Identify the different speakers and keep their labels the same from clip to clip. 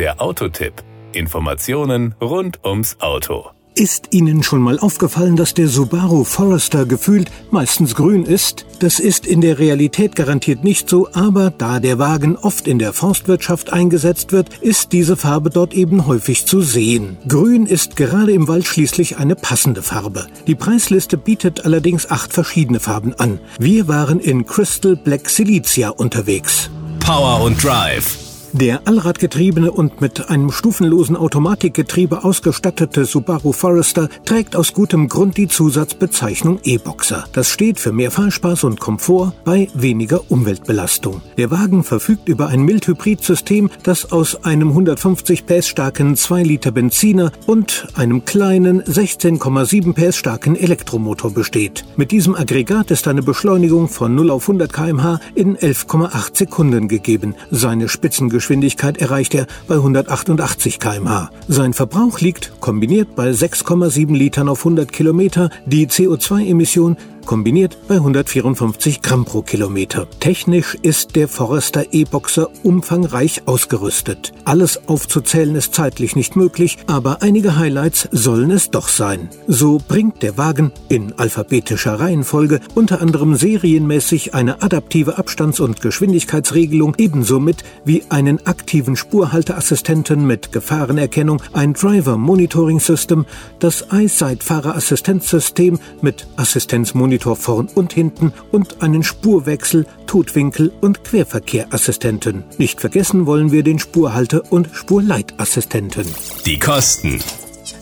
Speaker 1: Der Autotipp. Informationen rund ums Auto.
Speaker 2: Ist Ihnen schon mal aufgefallen, dass der Subaru Forester gefühlt meistens grün ist? Das ist in der Realität garantiert nicht so, aber da der Wagen oft in der Forstwirtschaft eingesetzt wird, ist diese Farbe dort eben häufig zu sehen. Grün ist gerade im Wald schließlich eine passende Farbe. Die Preisliste bietet allerdings acht verschiedene Farben an. Wir waren in Crystal Black Silicia unterwegs.
Speaker 1: Power und Drive
Speaker 2: der allradgetriebene und mit einem stufenlosen Automatikgetriebe ausgestattete Subaru Forester trägt aus gutem Grund die Zusatzbezeichnung E-Boxer. Das steht für mehr Fahrspaß und Komfort bei weniger Umweltbelastung. Der Wagen verfügt über ein Mild-Hybrid-System, das aus einem 150 PS starken 2 Liter Benziner und einem kleinen 16,7 PS starken Elektromotor besteht. Mit diesem Aggregat ist eine Beschleunigung von 0 auf 100 km/h in 11,8 Sekunden gegeben. Seine Spitzengeschwindigkeit Höchstgeschwindigkeit erreicht er bei 188 km/h. Sein Verbrauch liegt kombiniert bei 6,7 Litern auf 100 Kilometer. Die CO2-Emission kombiniert bei 154 Gramm pro Kilometer. Technisch ist der Forester E-Boxer umfangreich ausgerüstet. Alles aufzuzählen ist zeitlich nicht möglich, aber einige Highlights sollen es doch sein. So bringt der Wagen in alphabetischer Reihenfolge unter anderem serienmäßig eine adaptive Abstands- und Geschwindigkeitsregelung ebenso mit wie einen aktiven Spurhalteassistenten mit Gefahrenerkennung, ein Driver Monitoring System, das iSight-Fahrerassistenzsystem mit Assistenzmonitor Monitor vorn und hinten und einen Spurwechsel, Totwinkel und Querverkehrassistenten. Nicht vergessen wollen wir den Spurhalter und Spurleitassistenten.
Speaker 1: Die Kosten.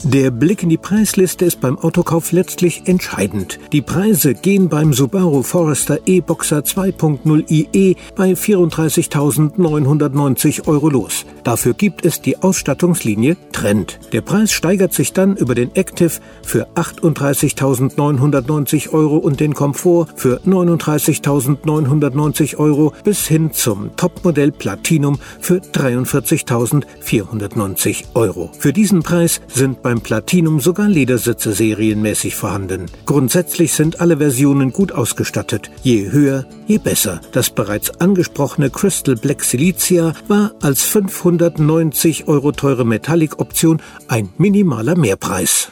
Speaker 2: Der Blick in die Preisliste ist beim Autokauf letztlich entscheidend. Die Preise gehen beim Subaru Forester E-Boxer 2.0 IE bei 34.990 Euro los. Dafür gibt es die Ausstattungslinie Trend. Der Preis steigert sich dann über den Active für 38.990 Euro und den Komfort für 39.990 Euro bis hin zum Topmodell Platinum für 43.490 Euro. Für diesen Preis sind beim Platinum sogar Ledersitze serienmäßig vorhanden. Grundsätzlich sind alle Versionen gut ausgestattet. Je höher, je besser. Das bereits angesprochene Crystal Black Silicia war als 590 Euro teure Metallic-Option ein minimaler Mehrpreis.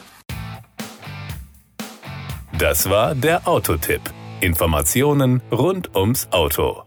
Speaker 1: Das war der Autotipp. Informationen rund ums Auto.